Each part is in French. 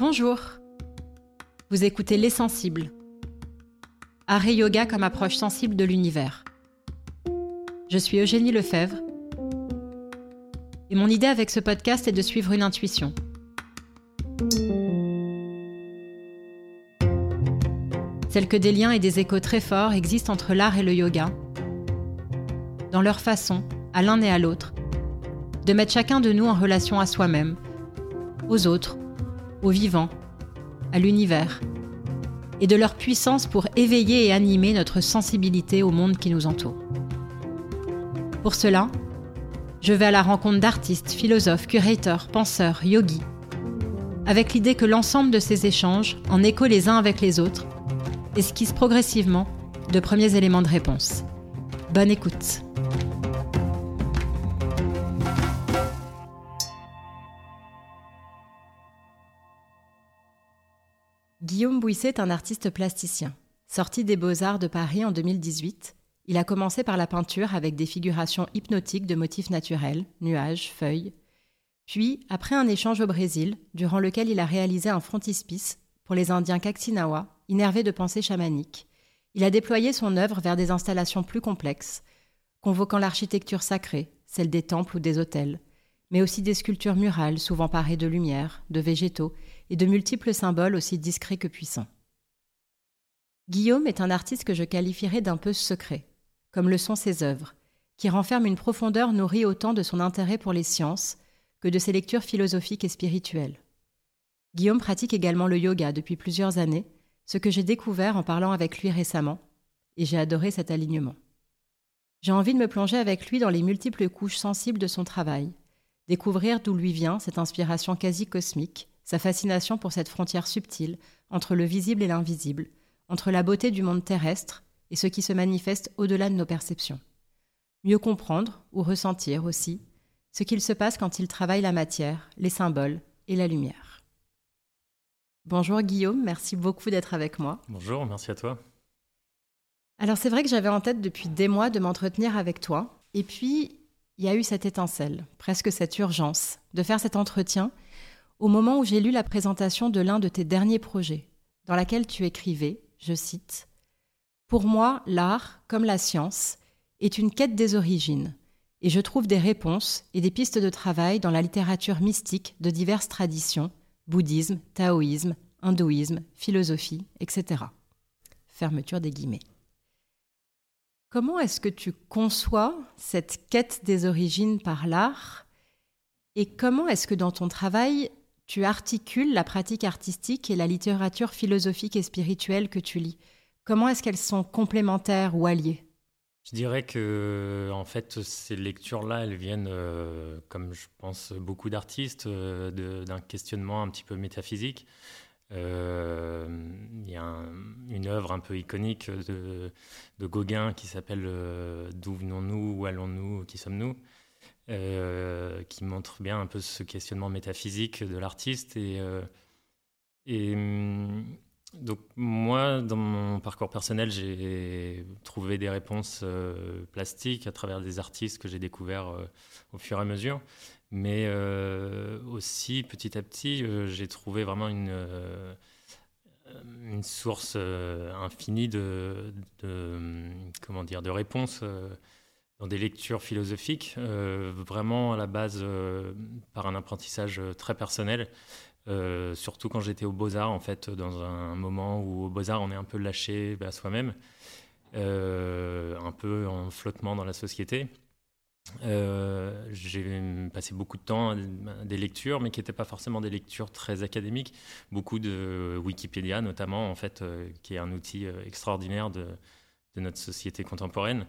Bonjour. Vous écoutez Les Sensibles. Art et yoga comme approche sensible de l'univers. Je suis Eugénie Lefebvre. Et mon idée avec ce podcast est de suivre une intuition. Celle que des liens et des échos très forts existent entre l'art et le yoga, dans leur façon, à l'un et à l'autre, de mettre chacun de nous en relation à soi-même, aux autres, aux vivants, à l'univers, et de leur puissance pour éveiller et animer notre sensibilité au monde qui nous entoure. Pour cela, je vais à la rencontre d'artistes, philosophes, curateurs, penseurs, yogis, avec l'idée que l'ensemble de ces échanges, en écho les uns avec les autres, esquisse progressivement de premiers éléments de réponse. Bonne écoute. Est un artiste plasticien. Sorti des Beaux-Arts de Paris en 2018, il a commencé par la peinture avec des figurations hypnotiques de motifs naturels, nuages, feuilles. Puis, après un échange au Brésil, durant lequel il a réalisé un frontispice pour les Indiens Kaktinawa, innervés de pensées chamaniques, il a déployé son œuvre vers des installations plus complexes, convoquant l'architecture sacrée, celle des temples ou des hôtels, mais aussi des sculptures murales souvent parées de lumière, de végétaux et de multiples symboles aussi discrets que puissants. Guillaume est un artiste que je qualifierais d'un peu secret, comme le sont ses œuvres, qui renferment une profondeur nourrie autant de son intérêt pour les sciences que de ses lectures philosophiques et spirituelles. Guillaume pratique également le yoga depuis plusieurs années, ce que j'ai découvert en parlant avec lui récemment, et j'ai adoré cet alignement. J'ai envie de me plonger avec lui dans les multiples couches sensibles de son travail, découvrir d'où lui vient cette inspiration quasi cosmique, sa fascination pour cette frontière subtile entre le visible et l'invisible, entre la beauté du monde terrestre et ce qui se manifeste au-delà de nos perceptions. Mieux comprendre, ou ressentir aussi, ce qu'il se passe quand il travaille la matière, les symboles et la lumière. Bonjour Guillaume, merci beaucoup d'être avec moi. Bonjour, merci à toi. Alors c'est vrai que j'avais en tête depuis des mois de m'entretenir avec toi, et puis il y a eu cette étincelle, presque cette urgence, de faire cet entretien au moment où j'ai lu la présentation de l'un de tes derniers projets, dans laquelle tu écrivais, je cite, Pour moi, l'art, comme la science, est une quête des origines, et je trouve des réponses et des pistes de travail dans la littérature mystique de diverses traditions, bouddhisme, taoïsme, hindouisme, philosophie, etc. Fermeture des guillemets. Comment est-ce que tu conçois cette quête des origines par l'art et comment est-ce que dans ton travail, tu articules la pratique artistique et la littérature philosophique et spirituelle que tu lis? Comment est-ce qu'elles sont complémentaires ou alliées? Je dirais que en fait ces lectures-là, elles viennent, euh, comme je pense beaucoup d'artistes, euh, d'un questionnement un petit peu métaphysique. Euh, il y a une œuvre un peu iconique de, Gauguin qui s'appelle euh, D'où venons-nous, où allons-nous, qui sommes-nous euh, qui montre bien un peu ce questionnement métaphysique de l'artiste. Et, hum, donc moi, dans mon parcours personnel, j'ai trouvé des réponses plastiques à travers des artistes que j'ai découverts au fur et à mesure. Mais euh, aussi, petit à petit, euh, j'ai trouvé vraiment une, euh, source infinie de, comment dire, de réponses dans des lectures philosophiques, vraiment à la base par un apprentissage très personnel. surtout quand j'étais au Beaux-Arts, en fait, dans un moment où au Beaux-Arts, on est un peu lâché à soi-même, un peu en flottement dans la société. Euh, j'ai passé beaucoup de temps à des lectures, mais qui n'étaient pas forcément des lectures très académiques. Beaucoup de Wikipédia, notamment, en fait, euh, qui est un outil euh, extraordinaire de, notre société contemporaine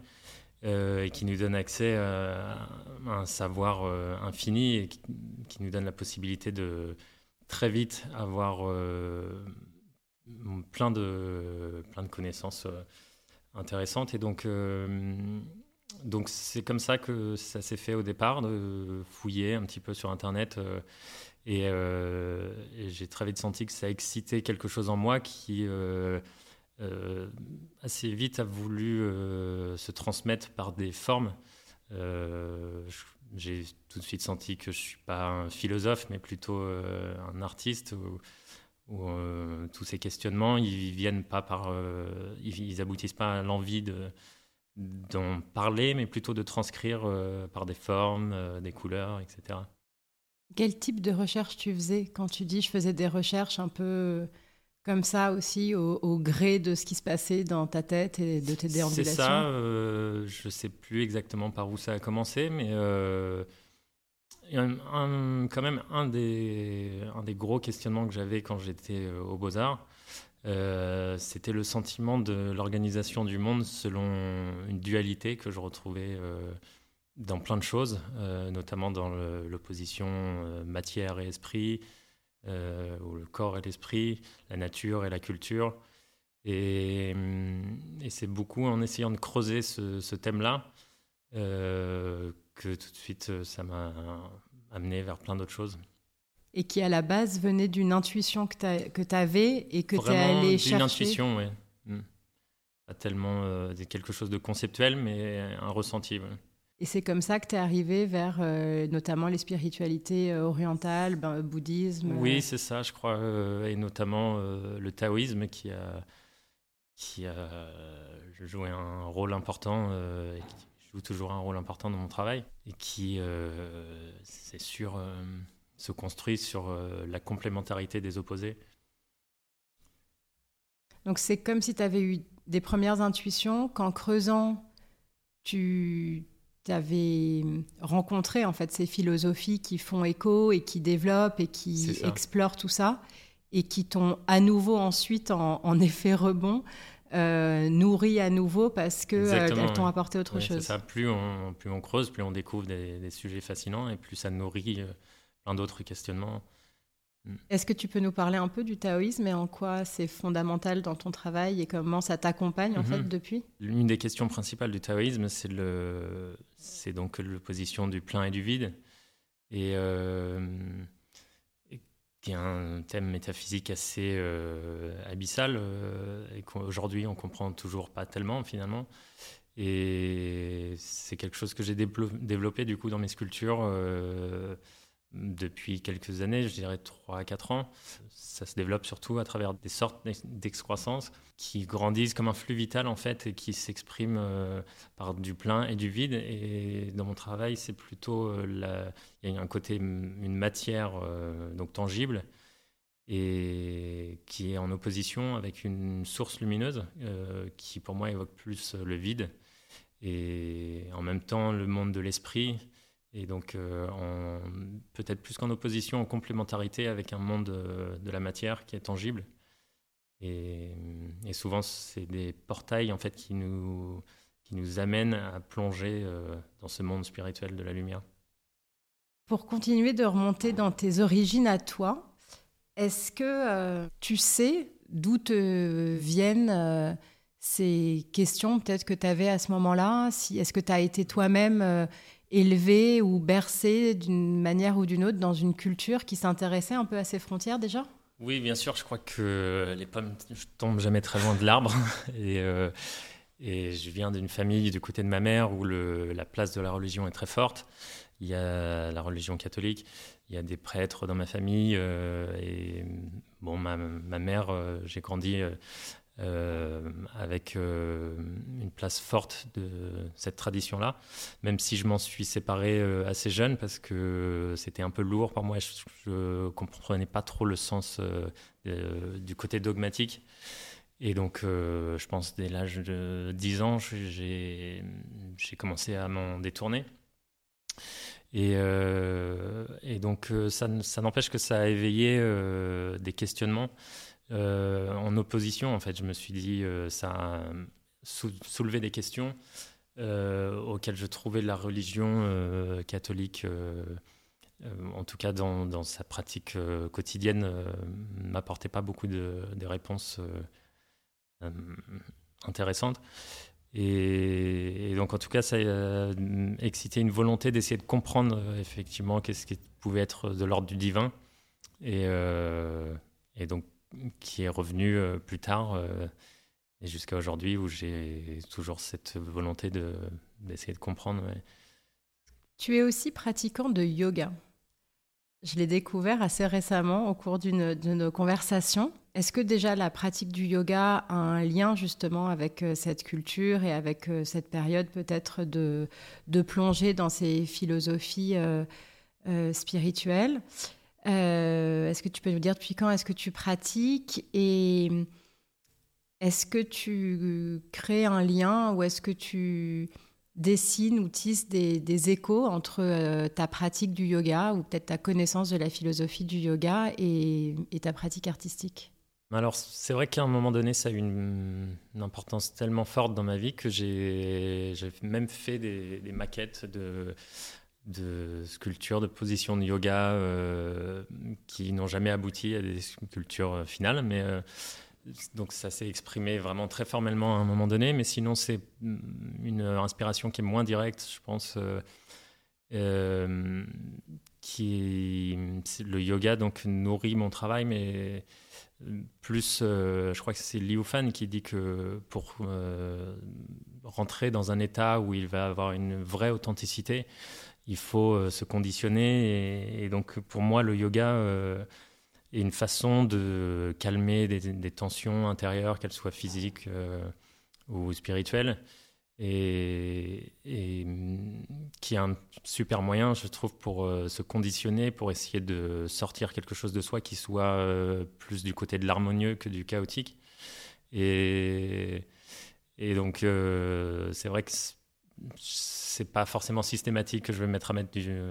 et qui nous donne accès à un savoir infini et qui, nous donne la possibilité de très vite avoir plein, de, plein de connaissances intéressantes. Et donc, donc c'est comme ça que ça s'est fait au départ, de fouiller un petit peu sur Internet. Euh, euh, et, j'ai très vite senti que ça excitait quelque chose en moi qui euh, assez vite a voulu se transmettre par des formes. j'ai tout de suite senti que je ne suis pas un philosophe, mais plutôt un artiste. où tous ces questionnements, ils viennent pas par, ils, aboutissent pas à l'envie de d'en parler, mais plutôt de transcrire par des formes, des couleurs, etc. Quel type de recherche tu faisais quand tu dis je faisais des recherches un peu comme ça aussi, au, gré de ce qui se passait dans ta tête et de tes déambulations C'est ça, euh, je ne sais plus exactement par où ça a commencé, mais euh, quand même un des, un des gros questionnements que j'avais quand j'étais euh, au Beaux-Arts, c'était le sentiment de l'organisation du monde selon une dualité que je retrouvais dans plein de choses, notamment dans l'opposition matière et esprit, euh, ou le corps et l'esprit, la nature et la culture. Et, et c'est beaucoup en essayant de creuser ce, thème-là euh, que tout de suite euh, ça m'a amené vers plein d'autres choses. Et qui à la base venait d'une intuition que tu avais et que tu es allé chercher. Une intuition, oui. Hmm. Pas tellement quelque chose de conceptuel, mais un ressenti. Et c'est comme ça que tu es arrivé vers euh, notamment les spiritualités euh, orientales, ben, bouddhisme Oui, euh. c'est ça, je crois, et notamment le taoïsme qui a, qui a joué un rôle important, et qui joue toujours un rôle important dans mon travail, et qui, c'est sûr, se construit sur la complémentarité des opposés. Donc c'est comme si tu avais eu des premières intuitions qu'en creusant, tu avais rencontré en fait ces philosophies qui font écho et qui développent et qui explorent tout ça et qui t'ont à nouveau ensuite en, effet rebond euh, nourri à nouveau parce que euh, t'ont apporté autre chose. Ça. Plus on plus on creuse, plus on découvre des, sujets fascinants et plus ça nourrit euh, plein d'autres questionnements. Mm. Est-ce que tu peux nous parler un peu du taoïsme et en quoi c'est fondamental dans ton travail et comment ça t'accompagne en fait mm-hmm. depuis? L'une des questions principales du taoïsme, c'est le, c'est donc l'opposition du plein et du vide, et, euh, qui est un thème métaphysique assez euh, abyssal euh, et qu'aujourd'hui on comprend toujours pas tellement finalement. Et c'est quelque chose que j'ai développé du coup dans mes sculptures depuis quelques années, je dirais 3 à 4 ans. Ça se développe surtout à travers des sortes d'excroissance qui grandissent comme un flux vital en fait et qui s'expriment euh, par du plein et du vide. Et dans mon travail, c'est plutôt euh, il y a un côté une matière euh, donc tangible et qui est en opposition avec une source lumineuse qui pour moi évoque plus le vide et en même temps le monde de l'esprit et donc, euh, peut-être plus qu'en opposition, en complémentarité avec un monde de, la matière qui est tangible. Et, souvent, c'est des portails en fait qui nous, qui nous amènent à plonger euh, dans ce monde spirituel de la lumière. Pour continuer de remonter dans tes origines à toi, est-ce que euh, tu sais d'où te viennent ces questions peut-être que tu avais à ce moment-là? Si, Est-ce que tu as été toi-même élevé ou bercé d'une manière ou d'une autre dans une culture qui s'intéressait un peu à ces frontières déjà? Oui, bien sûr. Je crois que les pommes ne tombent jamais très loin de l'arbre. et, euh, et, je viens d'une famille du côté de ma mère où la place de la religion est très forte. Il y a la religion catholique, il y a des prêtres dans ma famille. Euh, et bon, ma, mère, euh, j'ai grandi avec euh, une place forte de cette tradition-là, même si je m'en suis séparé euh, assez jeune parce que c'était un peu lourd pour moi. Je ne comprenais pas trop le sens du côté dogmatique. Et donc, je pense dès l'âge de 10 ans, j'ai commencé à m'en détourner. Et, donc, ça n'empêche que ça a éveillé des questionnements euh, en opposition, en fait, je me suis dit, euh, ça a soulevé des questions euh, auxquelles je trouvais la religion catholique, en tout cas dans, sa pratique quotidienne, m'apportait pas beaucoup de, réponses intéressantes. Et, donc, en tout cas, ça a excité une volonté d'essayer de comprendre effectivement qu'est-ce qui pouvait être de l'ordre du divin. Et donc, qui est revenu euh, plus tard euh, et jusqu'à aujourd'hui où j'ai toujours cette volonté de, d'essayer de comprendre. Tu es aussi pratiquant de yoga. Je l'ai découvert assez récemment au cours d'une de nos conversations. Est-ce que déjà la pratique du yoga a un lien justement avec euh, cette culture et avec cette période peut-être de, de plonger dans ces philosophies spirituelles? Est-ce que tu peux nous dire depuis quand est-ce que tu pratiques et est-ce que tu crées un lien ou est-ce que tu dessines ou tisses des, échos entre ta pratique du yoga ou peut-être ta connaissance de la philosophie du yoga et ta pratique artistique? Alors, c'est vrai qu'à un moment donné, ça a eu une, importance tellement forte dans ma vie que j'ai même fait des, maquettes de, de sculptures, de positions de yoga euh, qui n'ont jamais abouti à des sculptures finales. Mais euh, donc, ça s'est exprimé vraiment très formellement à un moment donné. Mais sinon, c'est une inspiration qui est moins directe, je pense. Euh, qui le yoga donc nourrit mon travail, mais plus, je crois que c'est Liu Fan qui dit que pour rentrer dans un état où il va avoir une vraie authenticité, il faut euh, se conditionner. Et, donc, pour moi, le yoga est une façon de calmer des tensions intérieures, qu'elles soient physiques ou spirituelles et, qui est un super moyen, je trouve, pour euh, se conditionner, pour essayer de sortir quelque chose de soi qui soit euh, plus du côté de l'harmonieux que du chaotique. Et, donc, euh, c'est vrai que c'est pas forcément systématique que je vais me mettre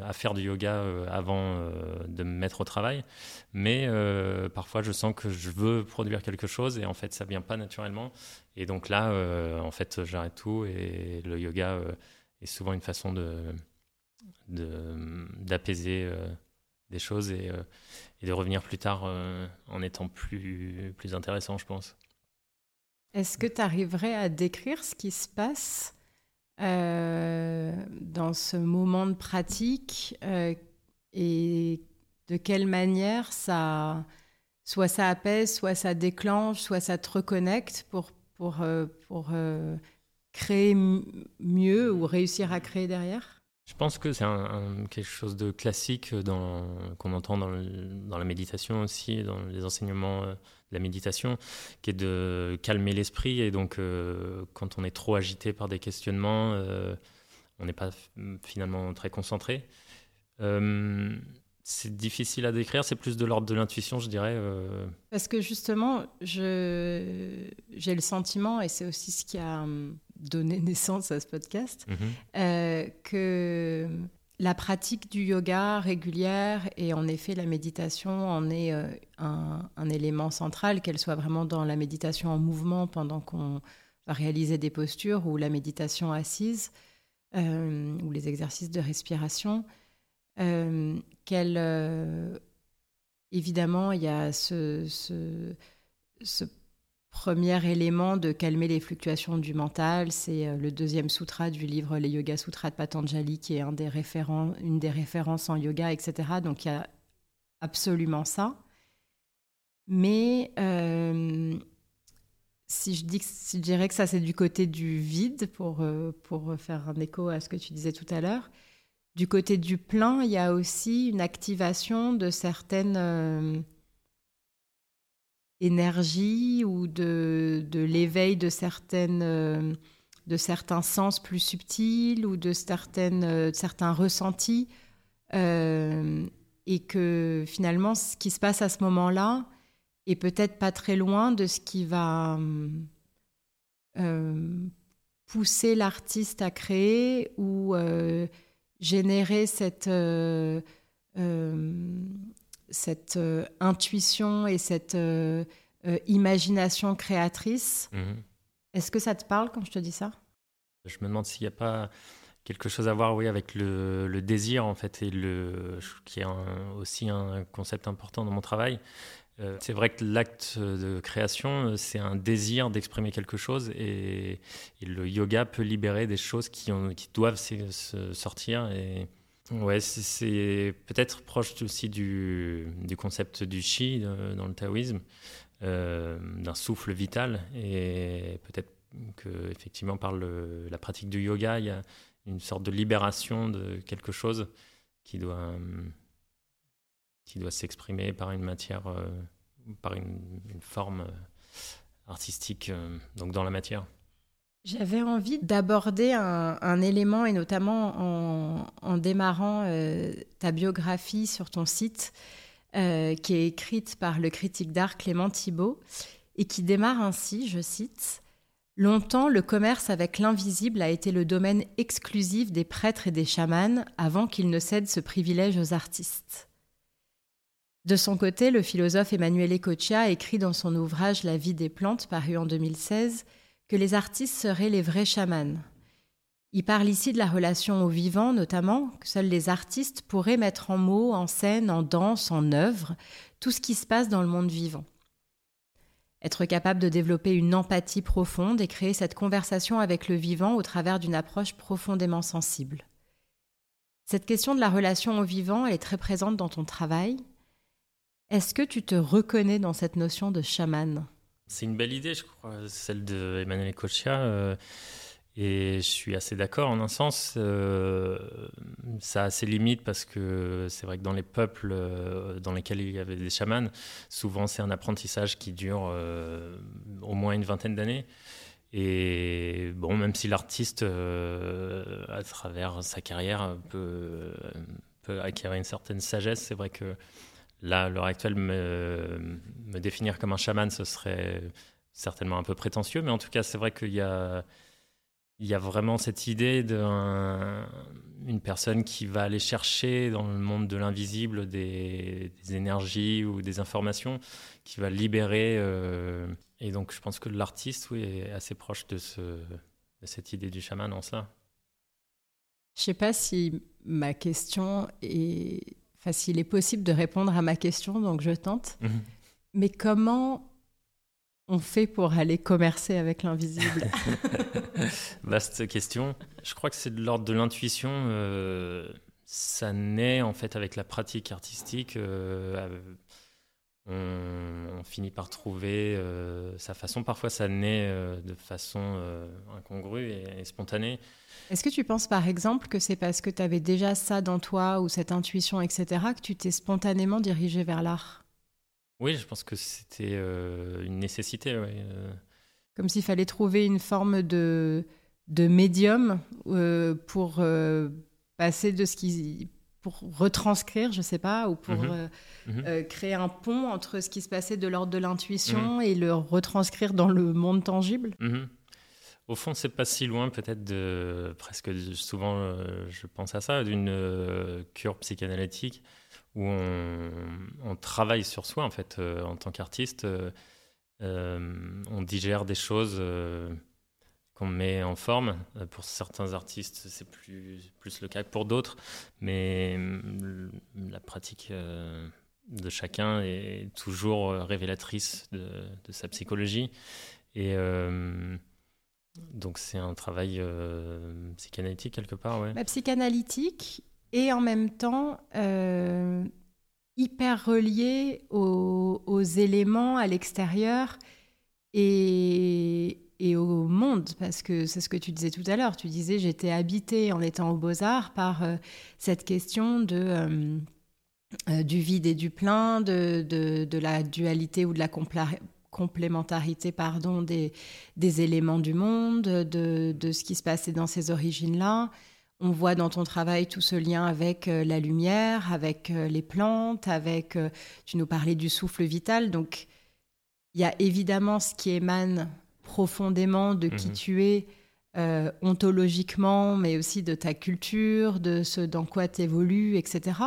à, faire du yoga euh, avant euh, de me mettre au travail, mais euh, parfois je sens que je veux produire quelque chose et en fait ça vient pas naturellement. Et donc là, en fait, j'arrête tout et le yoga est souvent une façon de d'apaiser des choses et, et, de revenir plus tard en étant plus, plus intéressant, je pense. Est-ce que tu arriverais à décrire ce qui se passe dans ce moment de pratique euh, et de quelle manière ça, soit ça apaise, soit ça déclenche, soit ça te reconnecte pour, pour, euh, pour créer mieux ou réussir à créer derrière? Je pense que c'est quelque chose de classique qu'on entend dans, dans, la méditation aussi, dans les enseignements la méditation, qui est de calmer l'esprit. Et donc, euh, quand on est trop agité par des questionnements, euh, on n'est pas finalement très concentré. Euh, c'est difficile à décrire, c'est plus de l'ordre de l'intuition, je dirais. Parce que justement, j'ai le sentiment, et c'est aussi ce qui a hum, donné naissance à ce podcast, mhm. euh, que la pratique du yoga régulière et en effet la méditation en est euh, un, élément central, qu'elle soit vraiment dans la méditation en mouvement pendant qu'on va réaliser des postures ou la méditation assise euh, ou les exercices de respiration, qu'elle évidemment il y a ce, ce premier élément de calmer les fluctuations du mental, c'est euh, le deuxième sutra du livre Les Yoga Sutras de Patanjali, qui est un des référents, une des références en yoga, etc. Donc il y a absolument ça. Mais euh, si, je dis, si je dirais que ça, c'est du côté du vide, pour, euh, pour faire un écho à ce que tu disais tout à l'heure, du côté du plein, il y a aussi une activation de certaines énergie ou de, de l'éveil de certaines euh, de certains sens plus subtils ou de certaines euh, certains ressentis euh, et que finalement ce qui se passe à ce moment-là est peut-être pas très loin de ce qui va pousser l'artiste à créer ou générer cette cette euh, intuition et cette euh, euh, imagination créatrice. Mhm. Est-ce que ça te parle quand je te dis ça? Je me demande s'il n'y a pas quelque chose à voir oui, avec le, désir, en fait, et le, qui est aussi un concept important dans mon travail. c'est vrai que l'acte de création, c'est un désir d'exprimer quelque chose et, le yoga peut libérer des choses qui, ont, qui doivent se sortir. Et, Ouais, c'est peut-être proche aussi du, concept du chi euh, dans le taoïsme, euh, d'un souffle vital. Et peut-être que effectivement par la pratique du yoga, il y a une sorte de libération de quelque chose qui doit qui doit s'exprimer par une matière, par une, forme artistique, donc dans la matière. J'avais envie d'aborder un, élément, et notamment en, démarrant ta biographie sur ton site, qui est écrite par le critique d'art Clément Thibault, et qui démarre ainsi, je cite, Longtemps, le commerce avec l'invisible a été le domaine exclusif des prêtres et des chamans avant qu'ils ne cèdent ce privilège aux artistes. De son côté, le philosophe Emmanuel Ecochia écrit dans son ouvrage La vie des plantes, paru en 2016, que les artistes seraient les vrais chamans. Il parle ici de la relation au vivant, notamment, que seuls les artistes pourraient mettre en mots, en scène, en danse, en œuvre, tout ce qui se passe dans le monde vivant. Être capable de développer une empathie profonde et créer cette conversation avec le vivant au travers d'une approche profondément sensible. Cette question de la relation au vivant est très présente dans ton travail. Est-ce que tu te reconnais dans cette notion de chaman? C'est une belle idée, je crois, celle de Emmanuel Cochia. Et je suis assez d'accord en un sens. Euh, ça a ses limites parce que c'est vrai que dans les peuples euh, dans lesquels il y avait des chamans, souvent c'est un apprentissage qui dure euh, au moins une vingtaine d'années. Et bon, même si l'artiste, à travers sa carrière, peut, acquérir une certaine sagesse, c'est vrai que là, à l'heure actuelle, me, définir comme un chaman, ce serait certainement un peu prétentieux. Mais en tout cas, c'est vrai qu'il y a vraiment cette idée d'une personne qui va aller chercher dans le monde de l'invisible des, énergies ou des informations, qui va libérer. Euh, et donc, je pense que l'artiste, oui, est assez proche de, ce, de cette idée du chaman en cela. Je sais pas si ma question est. Enfin, s'il est possible de répondre à ma question, donc je tente. Mhm. Mais comment on fait pour aller commercer avec l'invisible? Vaste question. Je crois que c'est de l'ordre de l'intuition. Euh, ça naît en fait avec la pratique artistique. Euh, on, finit par trouver euh, sa façon. Parfois, ça naît de façon incongrue et, spontanée. Est-ce que tu penses par exemple que c'est parce que tu avais déjà ça dans toi ou cette intuition, etc., que tu t'es spontanément dirigé vers l'art? Oui, je pense que c'était euh, une nécessité. Euh. Comme s'il fallait trouver une forme de, de médium euh, pour passer de ce qui. Pour retranscrire, je ne sais pas, ou pour mhm. Mhm. créer un pont entre ce qui se passait de l'ordre de l'intuition mhm. et le retranscrire dans le monde tangible. Au fond, c'est pas si loin, peut-être de presque souvent, je pense à ça, d'une cure psychanalytique où on, travaille sur soi, en fait, euh, en tant qu'artiste. Euh, euh, on digère des choses qu'on met en forme. Pour certains artistes, c'est plus, plus le cas que pour d'autres, mais la pratique de chacun est toujours révélatrice de, sa psychologie. Et donc c'est un travail psychanalytique quelque part, ouais. Bah, psychanalytique et en même temps euh, hyper relié aux, éléments à l'extérieur et, au monde, parce que c'est ce que tu disais tout à l'heure. Tu disais j'étais habitée en étant aux beaux-arts par euh, cette question de, euh, du vide et du plein, de, de, la dualité ou de la complémentarité pardon, des, des éléments du monde, de, de ce qui se passait dans ces origines-là. On voit dans ton travail tout ce lien avec euh, la lumière, avec euh, les plantes, avec, euh, tu nous parlais du souffle vital. Donc, il y a évidemment ce qui émane profondément de qui mhm. tu es ontologiquement, mais aussi de ta culture, de ce dans quoi tu évolues, etc.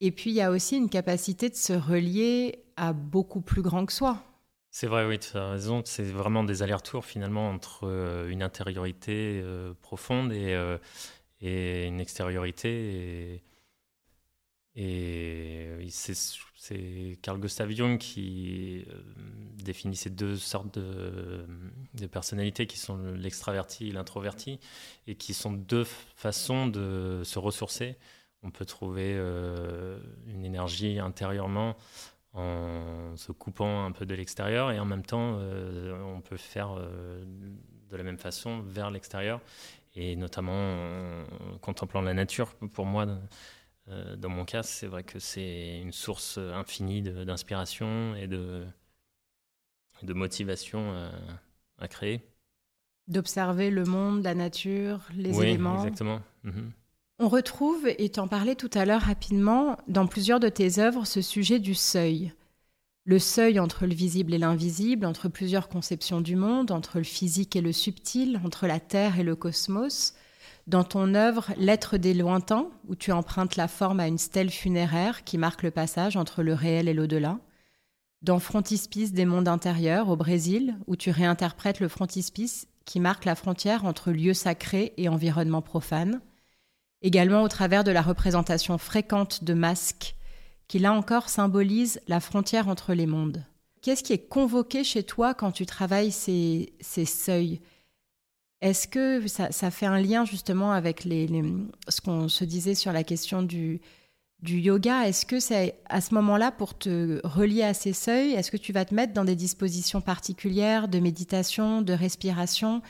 Et puis, il y a aussi une capacité de se relier à beaucoup plus grand que soi. C'est vrai, oui, tu as raison. C'est vraiment des allers-retours finalement entre une intériorité profonde et, et une extériorité. Et, et c'est Carl Gustav Jung qui euh, définit ces deux sortes de, de personnalités qui sont l'extraverti et l'introverti, et qui sont deux façons de se ressourcer. On peut trouver euh, une énergie intérieurement en se coupant un peu de l'extérieur, et en même temps, euh, on peut faire de la même façon vers l'extérieur et notamment en contemplant la nature. Pour moi, dans mon cas, c'est vrai que c'est une source infinie d'inspiration et de, de motivation à créer. D'observer le monde, la nature, les oui, éléments. Exactement. Mhm. On retrouve, et t'en parlais tout à l'heure rapidement, dans plusieurs de tes œuvres, ce sujet du seuil. Le seuil entre le visible et l'invisible, entre plusieurs conceptions du monde, entre le physique et le subtil, entre la Terre et le cosmos. Dans ton œuvre L'être des lointains, où tu empruntes la forme à une stèle funéraire qui marque le passage entre le réel et l'au-delà dans Frontispice des mondes intérieurs au Brésil, où tu réinterprètes le frontispice qui marque la frontière entre lieu sacré et environnement profane. Également au travers de la représentation fréquente de masques, qui là encore symbolise la frontière entre les mondes. Qu'est-ce qui est convoqué chez toi quand tu travailles ces, ces seuils? Est-ce que ça, fait un lien justement avec ce qu'on se disait sur la question du, yoga, est-ce que c'est à ce moment-là pour te relier à ces seuils? Est-ce que tu vas te mettre dans des dispositions particulières de méditation, de respiration?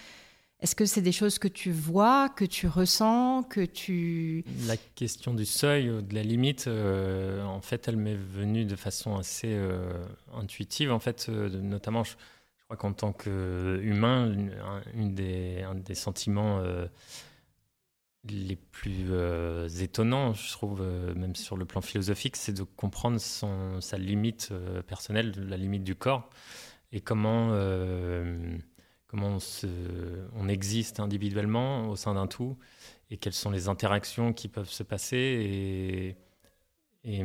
Est-ce que c'est des choses que tu vois, que tu ressens, que tu... La question du seuil, de la limite, euh, en fait, elle m'est venue de façon assez euh, intuitive. En fait, euh, notamment, crois qu'en tant qu'humain, une des, un des sentiments les plus euh, étonnants, je trouve, euh, même sur le plan philosophique, c'est de comprendre sa limite euh, personnelle, la limite du corps, et comment, comment on, existe individuellement au sein d'un tout, et quelles sont les interactions qui peuvent se passer. Et,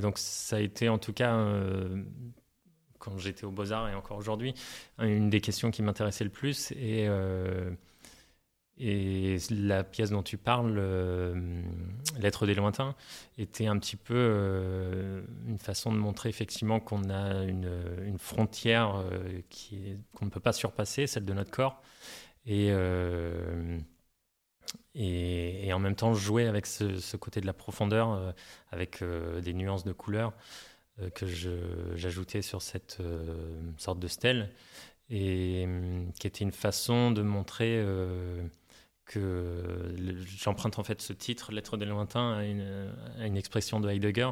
donc ça a été en tout cas, quand j'étais au Beaux-Arts et encore aujourd'hui, une des questions qui m'intéressait le plus. Et et la pièce dont tu parles, euh, L'être des lointains, était un petit peu euh, une façon de montrer effectivement qu'on a une, frontière euh, qu'on ne peut pas surpasser, celle de notre corps. Et, en même temps jouer avec ce côté de la profondeur, avec des nuances de couleurs que j'ajoutais sur cette sorte de stèle, et qui était une façon de montrer que j'emprunte en fait ce titre, Lettre des lointains, à une, expression de Heidegger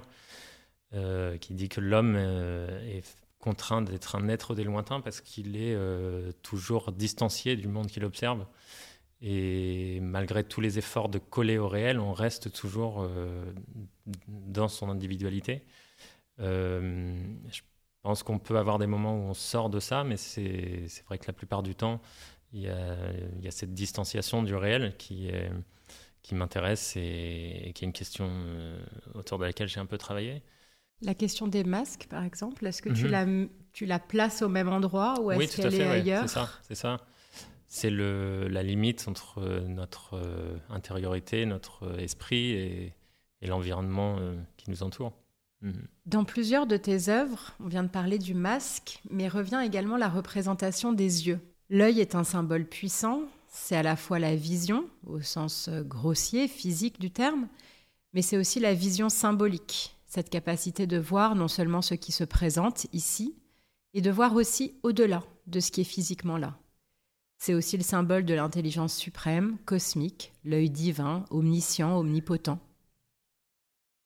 euh, qui dit que l'homme euh, est contraint d'être un être des lointains parce qu'il est euh, toujours distancié du monde qu'il observe. Et malgré tous les efforts de coller au réel, on reste toujours dans son individualité. Je pense qu'on peut avoir des moments où on sort de ça, mais c'est vrai que la plupart du temps, il y, a, cette distanciation du réel qui, qui m'intéresse et, qui est une question euh, autour de laquelle j'ai un peu travaillé. La question des masques, par exemple, est-ce que tu, mhm. la, tu la places au même endroit ou est-ce qu'elle est, ailleurs C'est ça, c'est ça. C'est la limite entre notre euh, intériorité, notre esprit et, et l'environnement euh, qui nous entoure. Mhm. Dans plusieurs de tes œuvres, on vient de parler du masque, mais revient également la représentation des yeux. L'œil est un symbole puissant, c'est à la fois la vision, au sens euh, grossier, physique du terme, mais c'est aussi la vision symbolique, cette capacité de voir non seulement ce qui se présente ici, et de voir aussi au-delà de ce qui est physiquement là. C'est aussi le symbole de l'intelligence suprême, cosmique, l'œil divin, omniscient, omnipotent.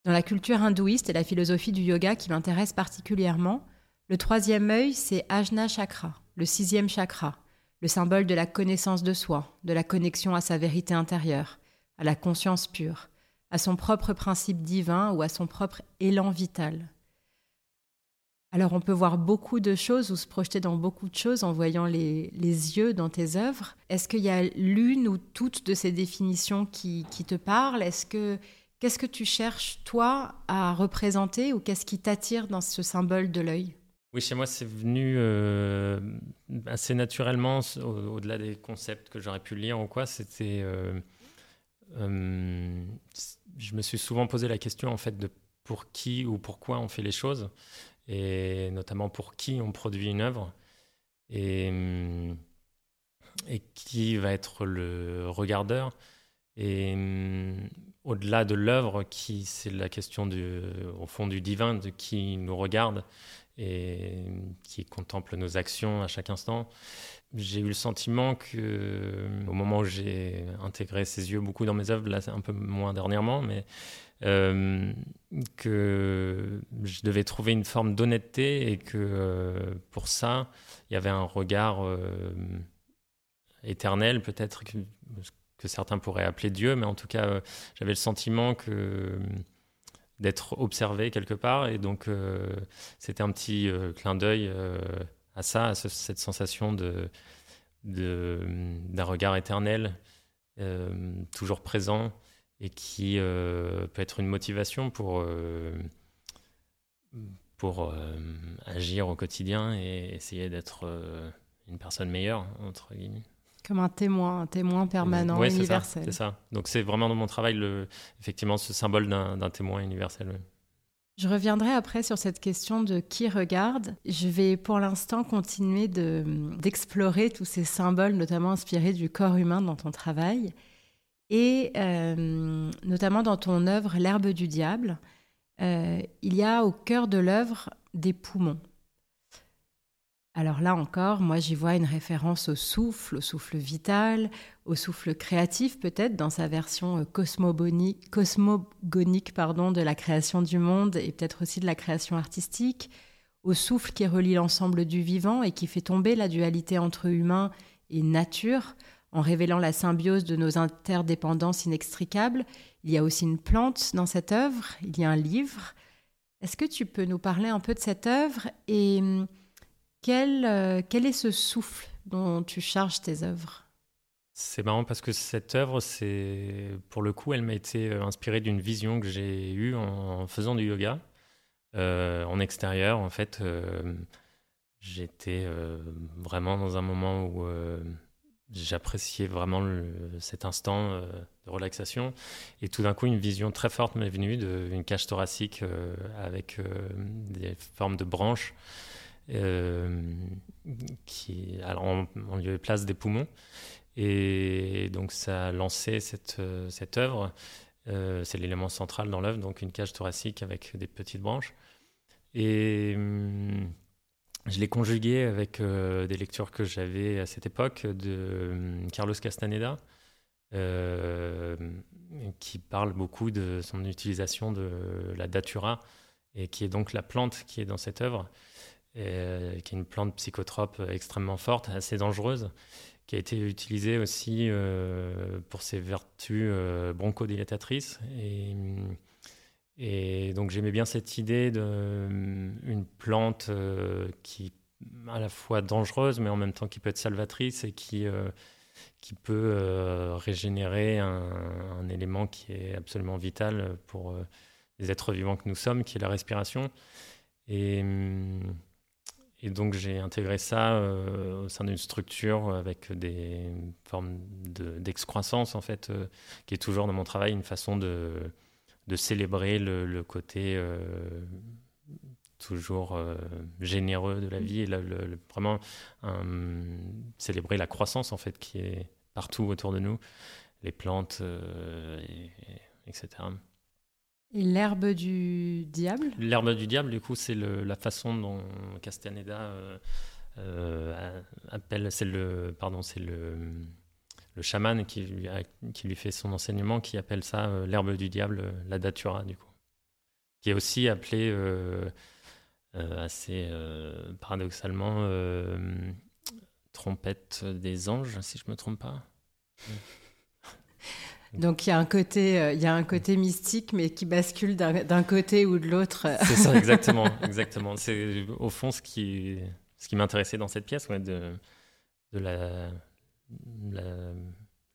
Dans la culture hindouiste et la philosophie du yoga qui m'intéresse particulièrement, le troisième œil, c'est Ajna Chakra, le sixième chakra, le symbole de la connaissance de soi, de la connexion à sa vérité intérieure, à la conscience pure, à son propre principe divin ou à son propre élan vital. Alors on peut voir beaucoup de choses ou se projeter dans beaucoup de choses en voyant les, yeux dans tes œuvres. Est-ce qu'il y a l'une ou toutes de ces définitions qui, qui te parlent? Est-ce que qu'est-ce que tu cherches toi à représenter ou qu'est-ce qui t'attire dans ce symbole de l'œil? Oui, chez moi, c'est venu euh, assez naturellement, au-delà des concepts que j'aurais pu lire ou quoi. C'était. Euh, euh, je me suis souvent posé la question, en fait, de pour qui ou pourquoi on fait les choses, et notamment pour qui on produit une œuvre, et, et qui va être le regardeur. Et au-delà de l'œuvre, qui c'est la question du, au fond du divin, de qui nous regarde et qui contemple nos actions à chaque instant. J'ai eu le sentiment que, au moment où j'ai intégré ses yeux beaucoup dans mes œuvres, là un peu moins dernièrement, mais que je devais trouver une forme d'honnêteté et que euh, pour ça, il y avait un regard euh, éternel, peut-être que, certains pourraient appeler Dieu, mais en tout cas, j'avais le sentiment que d'être observé quelque part, et donc c'était un petit clin d'œil à ça, à cette sensation de d'un regard éternel, toujours présent et qui euh, peut être une motivation pour, euh, pour euh, agir au quotidien et essayer d'être une personne meilleure, entre guillemets. Comme un témoin, un témoin permanent, ouais, universel. C'est ça, Donc c'est vraiment dans mon travail, le, effectivement, ce symbole d'un témoin universel. Je reviendrai après sur cette question de qui regarde. Je vais pour l'instant continuer d'explorer tous ces symboles, notamment inspirés du corps humain dans ton travail. Et euh, notamment dans ton œuvre L'herbe du diable, euh, il y a au cœur de l'œuvre des poumons. Alors là encore, moi j'y vois une référence au souffle, au souffle vital, au souffle créatif peut-être dans sa version euh, cosmogonique, de la création du monde et peut-être aussi de la création artistique, au souffle qui relie l'ensemble du vivant et qui fait tomber la dualité entre humain et nature, en révélant la symbiose de nos interdépendances inextricables. Il y a aussi une plante dans cette œuvre, il y a un livre. Est-ce que tu peux nous parler un peu de cette œuvre et hum, quel, euh, quel est ce souffle dont tu charges tes œuvres? C'est marrant parce que cette œuvre, c'est pour le coup, elle m'a été euh, inspirée d'une vision que j'ai eue en faisant du yoga euh, en extérieur. En fait, j'étais vraiment dans un moment où j'appréciais vraiment cet instant de relaxation. Et tout d'un coup, une vision très forte m'est venue d'une cage thoracique avec des formes de branches qui, alors en, lieu et place des poumons. Et donc, ça a lancé cette, cette œuvre. C'est l'élément central dans l'œuvre, donc une cage thoracique avec des petites branches. Et. Hum, je l'ai conjugué avec euh, des lectures que j'avais à cette époque de euh, Carlos Castaneda, euh, qui parle beaucoup de son utilisation de la datura, et qui est donc la plante qui est dans cette œuvre, qui est une plante psychotrope extrêmement forte, assez dangereuse, qui a été utilisée aussi pour ses vertus bronchodilatatrices. Et, donc j'aimais bien cette idée d'une euh, plante euh, qui à la fois dangereuse, mais en même temps qui peut être salvatrice et qui, euh, qui peut régénérer un, élément qui est absolument vital pour les êtres vivants que nous sommes, qui est la respiration. Et, et donc j'ai intégré ça au sein d'une structure avec des formes d'excroissance, en fait, qui est toujours dans mon travail une façon de de célébrer le, côté euh, toujours euh, généreux de la vie et vraiment célébrer la croissance en fait qui est partout autour de nous, les plantes, euh, etc. Et l'herbe du diable? L'herbe du diable, du coup, c'est la façon dont Castaneda appelle, c'est le, pardon, c'est le chaman qui lui, fait son enseignement, qui appelle ça euh, l'herbe du diable, euh, la datura, du coup. Qui est aussi appelé euh, assez paradoxalement trompette des anges, si je ne me trompe pas. Donc il y a un côté, il y a un côté mystique, mais qui bascule d'un côté ou de l'autre. C'est ça, exactement, exactement. C'est au fond ce qui, ce qui m'intéressait dans cette pièce, ouais, de, de la,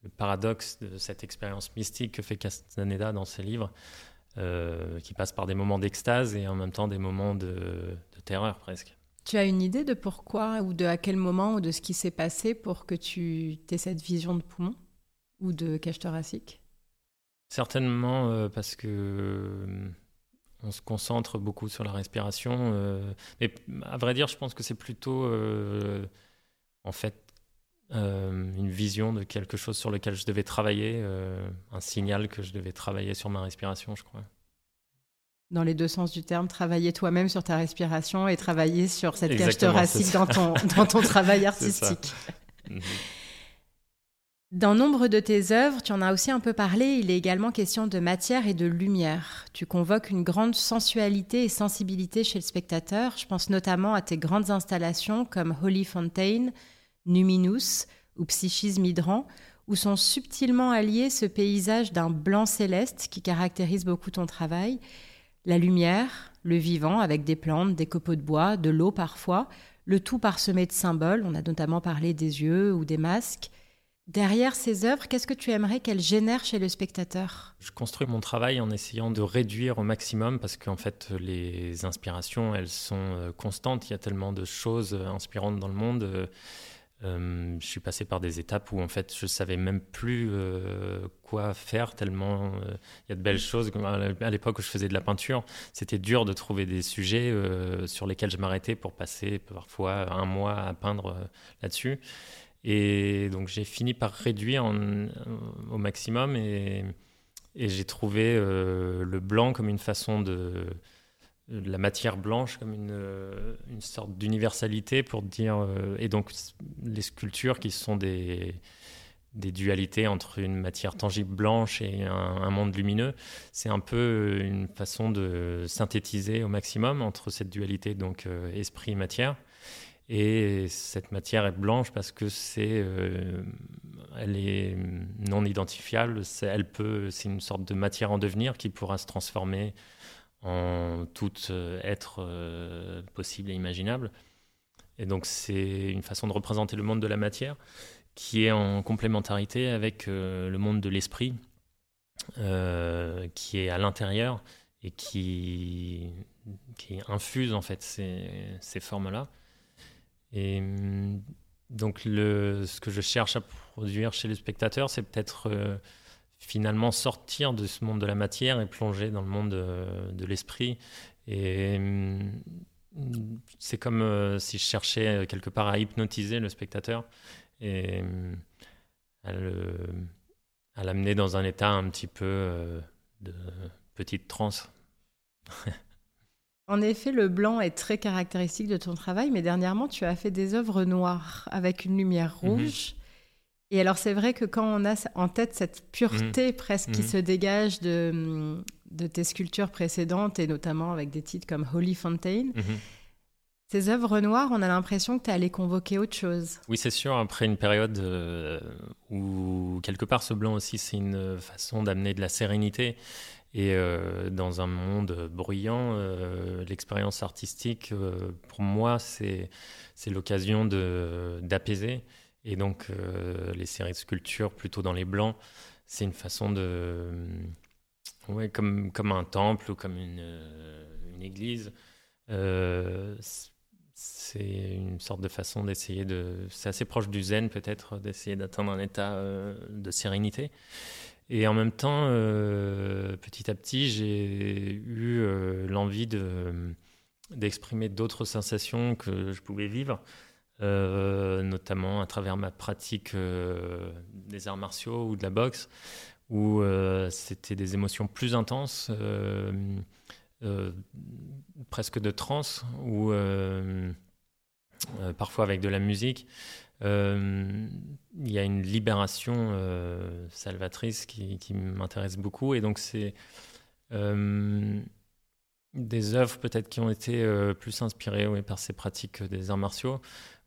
le paradoxe de cette expérience mystique que fait Castaneda dans ses livres, euh, qui passe par des moments d'extase et en même temps des moments de, terreur presque. Tu as une idée de pourquoi ou de à quel moment ou de ce qui s'est passé pour que tu aies cette vision de poumon? Ou de cage thoracique Certainement euh, parce que euh, on se concentre beaucoup sur la respiration. mais à vrai dire, je pense que c'est plutôt en fait euh, une vision de quelque chose sur lequel je devais travailler, euh, un signal que je devais travailler sur ma respiration, je crois. dans les deux sens du terme, travailler toi-même sur ta respiration et travailler sur cette cage thoracique dans ton, dans ton travail artistique. Dans nombre de tes œuvres, tu en as aussi un peu parlé, il est également question de matière et de lumière. Tu convoques une grande sensualité et sensibilité chez le spectateur. Je pense notamment à tes grandes installations comme Holy Fontaine, Numinous ou Psychisme hydrant, où sont subtilement alliés ce paysage d'un blanc céleste qui caractérise beaucoup ton travail, la lumière, le vivant avec des plantes, des copeaux de bois, de l'eau parfois, le tout parsemé de symboles, on a notamment parlé des yeux ou des masques, Derrière ces œuvres, qu'est-ce que tu aimerais qu'elles génèrent chez le spectateur? Je construis mon travail en essayant de réduire au maximum parce qu'en fait les inspirations elles sont euh, constantes. Il y a tellement de choses euh, inspirantes dans le monde. Euh, je suis passé par des étapes où en fait je savais même plus quoi faire tellement il y a de belles choses. À l'époque où je faisais de la peinture, c'était dur de trouver des sujets sur lesquels je m'arrêtais pour passer parfois un mois à peindre là-dessus. Et donc j'ai fini par réduire euh, au maximum et, j'ai trouvé euh, le blanc comme une façon de, la matière blanche comme une, euh, une sorte d'universalité pour dire et donc les sculptures qui sont des des dualités entre une matière tangible blanche et un, monde lumineux. C'est un peu une façon de synthétiser au maximum entre cette dualité, donc esprit matière. Et cette matière est blanche parce que c'est, euh, elle est non identifiable. elle peut, c'est une sorte de matière en devenir qui pourra se transformer en tout euh, être euh, possible et imaginable. Et donc c'est une façon de représenter le monde de la matière qui est en complémentarité avec le monde de l'esprit, qui est à l'intérieur et qui, qui infuse en fait ces, ces formes-là. Et hum, donc, le, ce que je cherche à produire chez les spectateurs, c'est peut-être euh, finalement sortir de ce monde de la matière et plonger dans le monde de, l'esprit. Et hum, c'est comme euh, si je cherchais euh, quelque part à hypnotiser le spectateur et hum, à l'amener dans un état un petit peu de petite transe. En effet, le blanc est très caractéristique de ton travail, mais dernièrement, tu as fait des œuvres noires avec une lumière mhm. rouge. Et alors, c'est vrai que quand on a en tête cette pureté mhm. presque qui mhm. se dégage de, de, tes sculptures précédentes, et notamment avec des titres comme Holy Fontaine, ces œuvres noires, on a l'impression que tu allé convoquer autre chose. Oui, c'est sûr, après une période euh, où, quelque part, ce blanc aussi, c'est une façon d'amener de la sérénité. Et euh, dans un monde bruyant, euh, l'expérience artistique, euh, pour moi, c'est l'occasion d'apaiser. Et donc, les séries de sculptures plutôt dans les blancs, c'est une façon de. Ouais, comme, comme un temple ou comme une, une église. c'est une sorte de façon d'essayer de. C'est assez proche du zen, peut-être, d'essayer d'atteindre un état de sérénité. Et en même temps, euh, petit à petit, j'ai eu euh, l'envie de, d'exprimer d'autres sensations que je pouvais vivre, euh, notamment à travers ma pratique des arts martiaux ou de la boxe, où c'était des émotions plus intenses, presque de transe, ou parfois avec de la musique. Euh, il y a une libération euh, salvatrice qui, m'intéresse beaucoup. Et donc, c'est euh, des œuvres peut-être qui ont été plus inspirées par ces pratiques des arts martiaux,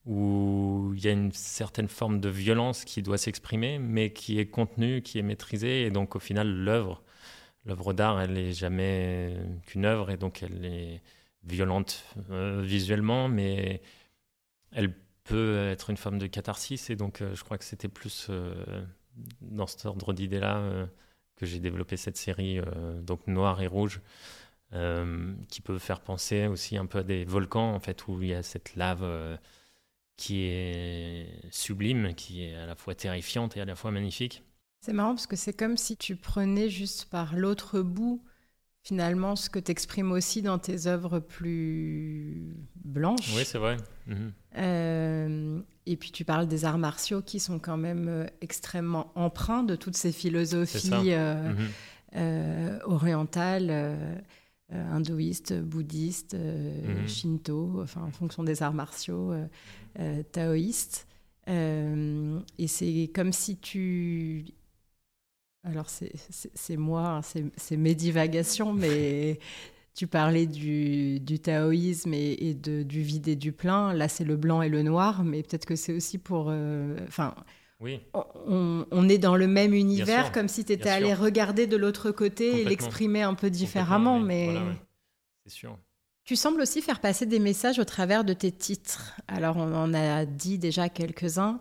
où il y a une certaine forme de violence qui doit s'exprimer, mais qui est contenue, qui est maîtrisée. Et donc, au final, l'œuvre, l'œuvre d'art, elle n'est jamais qu'une œuvre, et donc elle est violente visuellement, mais elle peut être une forme de catharsis. Et donc, euh, je crois que c'était plus euh, dans cet ordre d'idées-là euh, que j'ai développé cette série, donc noir et rouge, qui peut faire penser aussi un peu à des volcans, en fait, où il y a cette lave qui est sublime, qui est à la fois terrifiante et à la fois magnifique. C'est marrant parce que c'est comme si tu prenais juste par l'autre bout finalement ce que tu exprimes aussi dans tes œuvres plus blanches. Oui, c'est vrai. Mhm. Euh, et puis tu parles des arts martiaux qui sont quand même euh, extrêmement empreints de toutes ces philosophies euh, mhm. orientales. hindouiste, bouddhiste, mhm. shinto, enfin en fonction des arts martiaux, taoïste. et c'est comme si tu alors c'est moi, hein, c'est mes divagations, mais tu parlais du, taoïsme et, de, du vide et du plein. Là, c'est le blanc et le noir, mais peut-être que c'est aussi pour... Euh, enfin, oui. On, est dans le même univers, comme si tu étais allé regarder de l'autre côté et l'exprimer un peu différemment, mais... C'est sûr. Tu sembles aussi faire passer des messages au travers de tes titres. Alors, on en a dit déjà quelques-uns.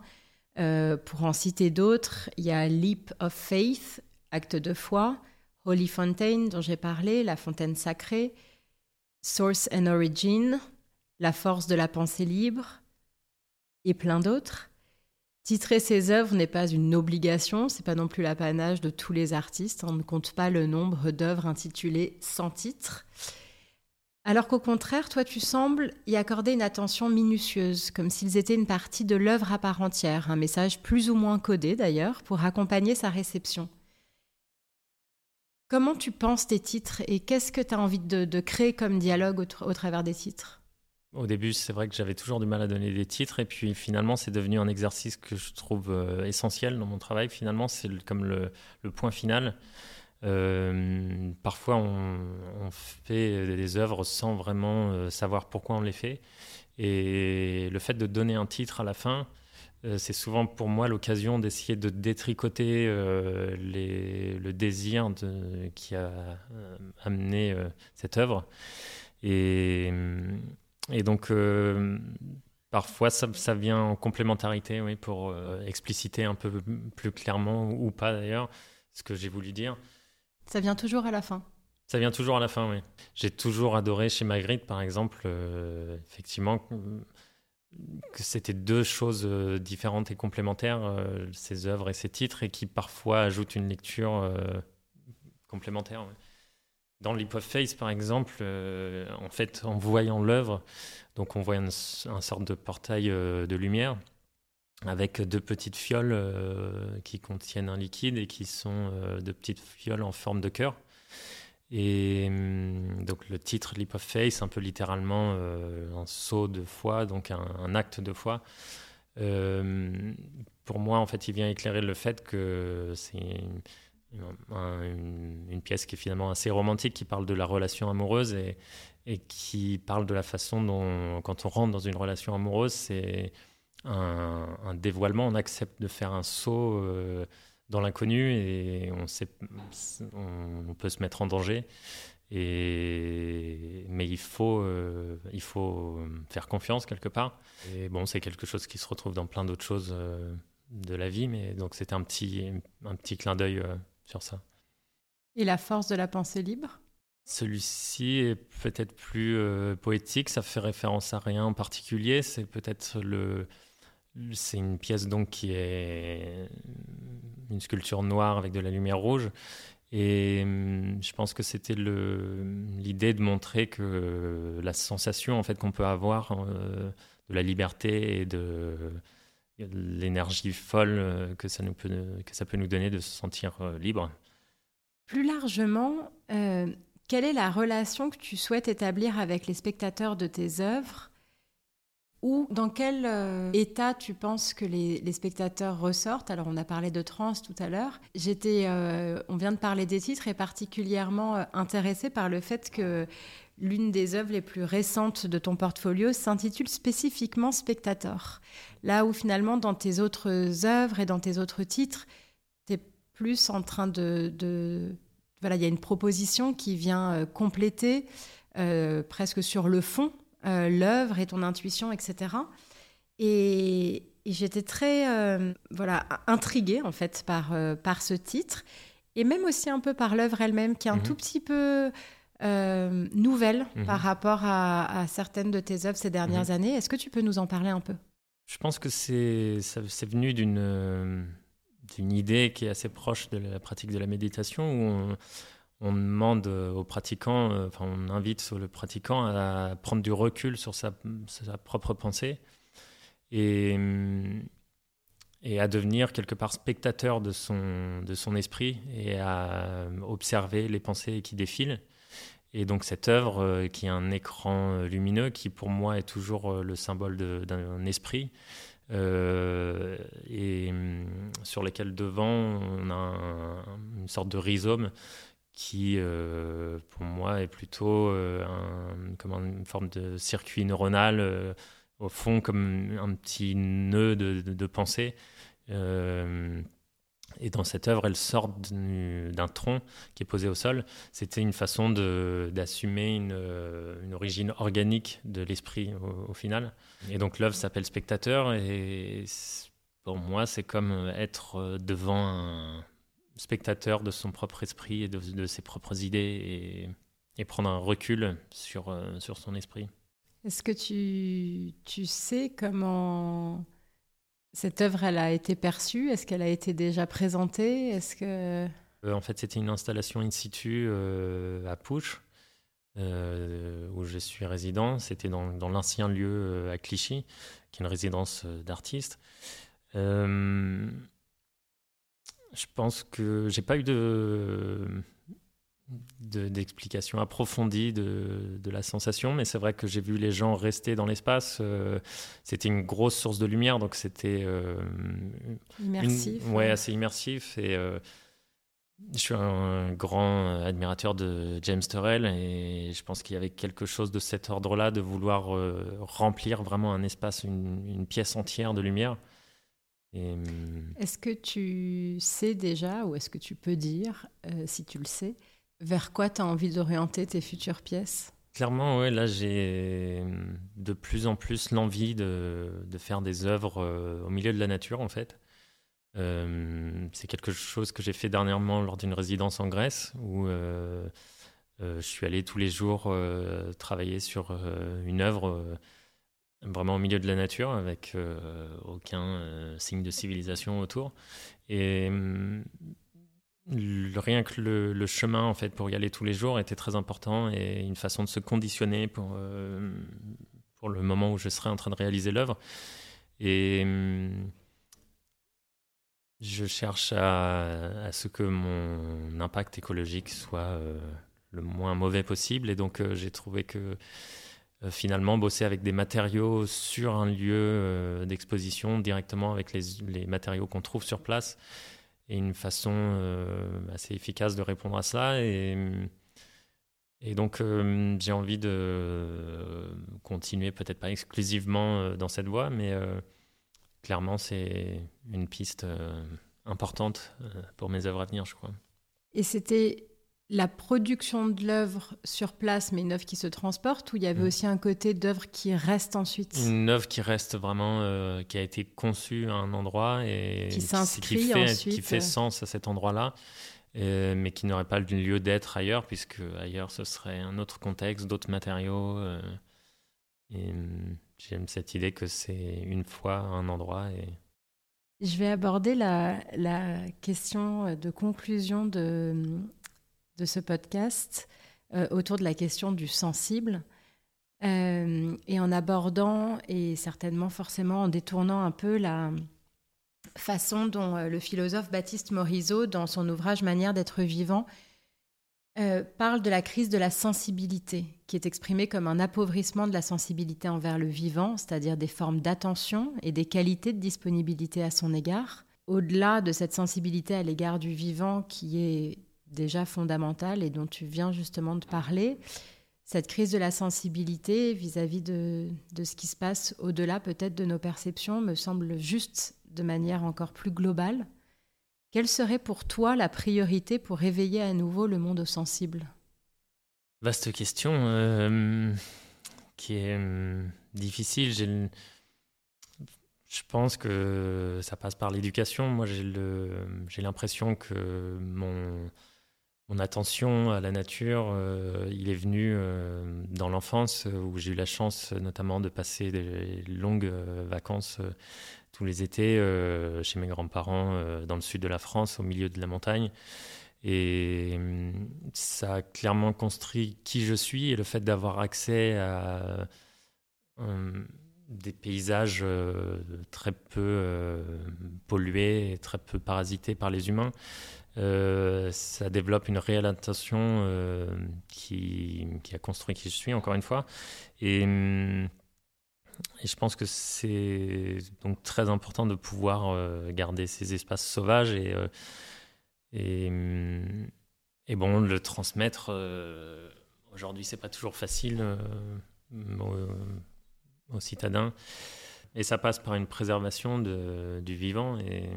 Euh, pour en citer d'autres, il y a Leap of Faith, acte de foi, Holy Fontaine, dont j'ai parlé, la fontaine sacrée, Source and Origin, la force de la pensée libre, et plein d'autres. Titrer ses œuvres n'est pas une obligation, c'est pas non plus l'apanage de tous les artistes. On ne compte pas le nombre d'œuvres intitulées sans titre. Alors qu'au contraire, toi, tu sembles y accorder une attention minutieuse, comme s'ils étaient une partie de l'œuvre à part entière, un message plus ou moins codé d'ailleurs, pour accompagner sa réception. Comment tu penses tes titres et qu'est-ce que tu as envie de, créer comme dialogue au, travers des titres? Au début, c'est vrai que j'avais toujours du mal à donner des titres et puis finalement, c'est devenu un exercice que je trouve euh, essentiel dans mon travail. Finalement, c'est comme le, point final. Euh, parfois, on, fait des œuvres sans vraiment euh, savoir pourquoi on les fait. Et le fait de donner un titre à la fin, euh, c'est souvent pour moi l'occasion d'essayer de détricoter le désir qui a amené cette œuvre. Et, donc, parfois, ça, ça, vient en complémentarité oui, pour expliciter un peu plus clairement, ou pas d'ailleurs, ce que j'ai voulu dire. Ça vient toujours à la fin. Ça vient toujours à la fin, oui. J'ai toujours adoré chez Magritte, par exemple, euh, effectivement, que c'était deux choses euh, différentes et complémentaires, euh, ces œuvres et ces titres, et qui parfois ajoutent une lecture complémentaire. Dans Face, par exemple, en fait, en voyant l'œuvre, donc on voit une, un sorte de portail de lumière avec deux petites fioles euh, qui contiennent un liquide et qui sont euh, deux petites fioles en forme de cœur. Et hum, donc le titre Leap of Faith, un peu littéralement euh, un saut de foi, donc un, acte de foi. pour moi, en fait, il vient éclairer le fait que c'est une, pièce qui est finalement assez romantique, qui parle de la relation amoureuse et qui parle de la façon dont, quand on rentre dans une relation amoureuse, c'est un, dévoilement, on accepte de faire un saut euh, dans l'inconnu et on, sait, on, peut se mettre en danger. Et, mais il faut, euh, il faut faire confiance quelque part. Et bon, c'est quelque chose qui se retrouve dans plein d'autres choses euh, de la vie, mais donc c'était un petit, un petit clin d'œil sur ça. Et la force de la pensée libre? Celui-ci est peut-être plus poétique, ça fait référence à rien en particulier, c'est peut-être le, c'est une pièce donc qui est une sculpture noire avec de la lumière rouge. Et hum, je pense que c'était l'idée de montrer que la sensation en fait qu'on peut avoir euh, de la liberté et de, l'énergie folle que ça, nous peut, que ça peut nous donner de se sentir euh, libre. Plus largement, euh, quelle est la relation que tu souhaites établir avec les spectateurs de tes œuvres ou dans quel euh, état tu penses que les, spectateurs ressortent? Alors, on a parlé de trans tout à l'heure. J'étais, euh, on vient de parler des titres et particulièrement euh, intéressée par le fait que l'une des œuvres les plus récentes de ton portfolio s'intitule spécifiquement Spectateur. Là où finalement, dans tes autres œuvres et dans tes autres titres, tu es plus en train de... Voilà, il y a une proposition qui vient compléter presque sur le fond euh, l'œuvre et ton intuition, etc. Et, j'étais très euh, voilà intriguée en fait par, euh, par ce titre et même aussi un peu par l'œuvre elle-même qui est un mhm. tout petit peu nouvelle mhm. par rapport à, certaines de tes œuvres ces dernières mhm. années. Est-ce que tu peux nous en parler un peu? Je pense que c'est venu d'une d'une idée qui est assez proche de la pratique de la méditation où on demande aux pratiquants, euh, enfin on invite le pratiquant à prendre du recul sur sa, propre pensée et, à devenir quelque part spectateur de son, esprit et à observer les pensées qui défilent. Et donc cette œuvre qui est un écran lumineux qui pour moi est toujours le symbole d'un esprit et hum, sur lequel devant on a une sorte de rhizome qui, euh, pour moi, est plutôt euh, un, une forme de circuit neuronal, euh, au fond comme un petit nœud de, pensée. et dans cette œuvre, elle sort d'un tronc qui est posé au sol. C'était une façon d'assumer une, une, origine organique de l'esprit au, au, final. Et donc l'œuvre s'appelle Spectateur et pour moi, c'est comme être devant un, spectateur de son propre esprit et de, ses propres idées et, prendre un recul sur, euh, sur son esprit. Est-ce que tu, tu sais comment cette œuvre elle a été perçue? Est-ce qu'elle a été déjà présentée? Est-ce que euh, en fait c'était une installation in situ euh, à Pouche où je suis résident. C'était dans, dans l'ancien lieu à Clichy, qui est une résidence d'artistes. Je pense que j'ai pas eu de d'explication approfondie de, de, la sensation, mais c'est vrai que j'ai vu les gens rester dans l'espace. Euh, c'était une grosse source de lumière, donc c'était euh, immersif. ouais, assez immersif. Et euh, je suis un grand admirateur de James Turrell, et je pense qu'il y avait quelque chose de cet ordre-là, de vouloir remplir vraiment un espace, une, une, pièce entière de lumière. Hum, est-ce que tu sais déjà, ou est-ce que tu peux dire, euh, si tu le sais, vers quoi tu as envie d'orienter tes futures pièces? Clairement, ouais, là j'ai hum, de plus en plus l'envie de, de, faire des œuvres euh, au milieu de la nature en fait. C'est quelque chose que j'ai fait dernièrement lors d'une résidence en Grèce où euh, je suis allé tous les jours travailler sur une œuvre vraiment au milieu de la nature, avec euh, aucun euh, signe de civilisation autour. Et mm, rien que le, chemin en fait pour y aller tous les jours était très important et une façon de se conditionner pour euh, le moment où je serai en train de réaliser l'œuvre. Et mm, je cherche à, ce que mon impact écologique soit le moins mauvais possible. Et donc j'ai trouvé que finalement bosser avec des matériaux sur un lieu euh, d'exposition directement avec les, matériaux qu'on trouve sur place. Et une façon euh, assez efficace de répondre à ça. Et et donc j'ai envie de continuer peut-être pas exclusivement dans cette voie mais clairement c'est une piste importante pour mes œuvres à venir je crois. Et c'était la production de l'œuvre sur place, mais une œuvre qui se transporte, ou il y avait mm. aussi un côté d'œuvre qui reste ensuite Une œuvre qui reste vraiment, euh, qui a été conçue à un endroit et qui s'inscrit qui, fait, qui fait sens à cet endroit-là, mais qui n'aurait pas lieu d'être ailleurs, puisque ailleurs ce serait un autre contexte, d'autres matériaux. Euh, et mm, j'aime cette idée que c'est une fois un endroit et je vais aborder la, la, question de conclusion de, de ce podcast euh, autour de la question du sensible. Euh, et en abordant, et certainement forcément en détournant un peu la façon dont euh, le philosophe Baptiste Morisot, dans son ouvrage Manière d'être vivant, parle de la crise de la sensibilité, qui est exprimée comme un appauvrissement de la sensibilité envers le vivant, c'est-à-dire des formes d'attention et des qualités de disponibilité à son égard. Au-delà de cette sensibilité à l'égard du vivant qui est déjà fondamentale et dont tu viens justement de parler, cette crise de la sensibilité vis-à-vis de, ce qui se passe au-delà peut-être de nos perceptions me semble juste de manière encore plus globale. Quelle serait pour toi la priorité pour réveiller à nouveau le monde sensible? Vaste question euh, qui est euh, difficile. Je pense que ça passe par l'éducation. Moi, j'ai l'impression que mon, mon attention à la nature, euh, il est venu euh, dans l'enfance où j'ai eu la chance notamment de passer des longues euh, vacances tous les étés chez mes grands-parents dans le sud de la France, au milieu de la montagne. Et hum, ça a clairement construit qui je suis et le fait d'avoir accès à des paysages très peu pollués, très peu parasités par les humains ça développe une réelle attention qui, qui, a construit qui je suis, encore une fois. Et, et je pense que c'est donc très important de pouvoir garder ces espaces sauvages et, et, et bon, le transmettre Aujourd'hui, c'est pas toujours facile euh, aux, citadins. Et ça passe par une préservation de, du vivant. Et,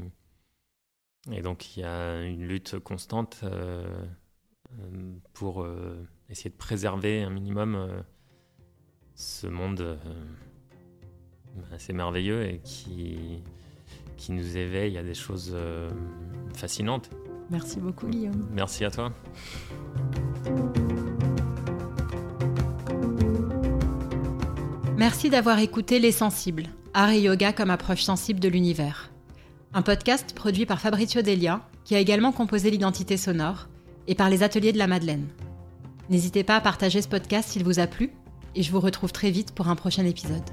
et, donc, il y a une lutte constante euh, pour euh, essayer de préserver un minimum ce monde assez merveilleux et qui, qui nous éveille à des choses fascinantes. Merci beaucoup, Guillaume. Merci à toi. Merci d'avoir écouté Les Sensibles, art et yoga comme approche sensible de l'univers. Un podcast produit par Fabrizio Delia, qui a également composé l'identité sonore, et par les Ateliers de la Madeleine. N'hésitez pas à partager ce podcast s'il vous a plu, et je vous retrouve très vite pour un prochain épisode.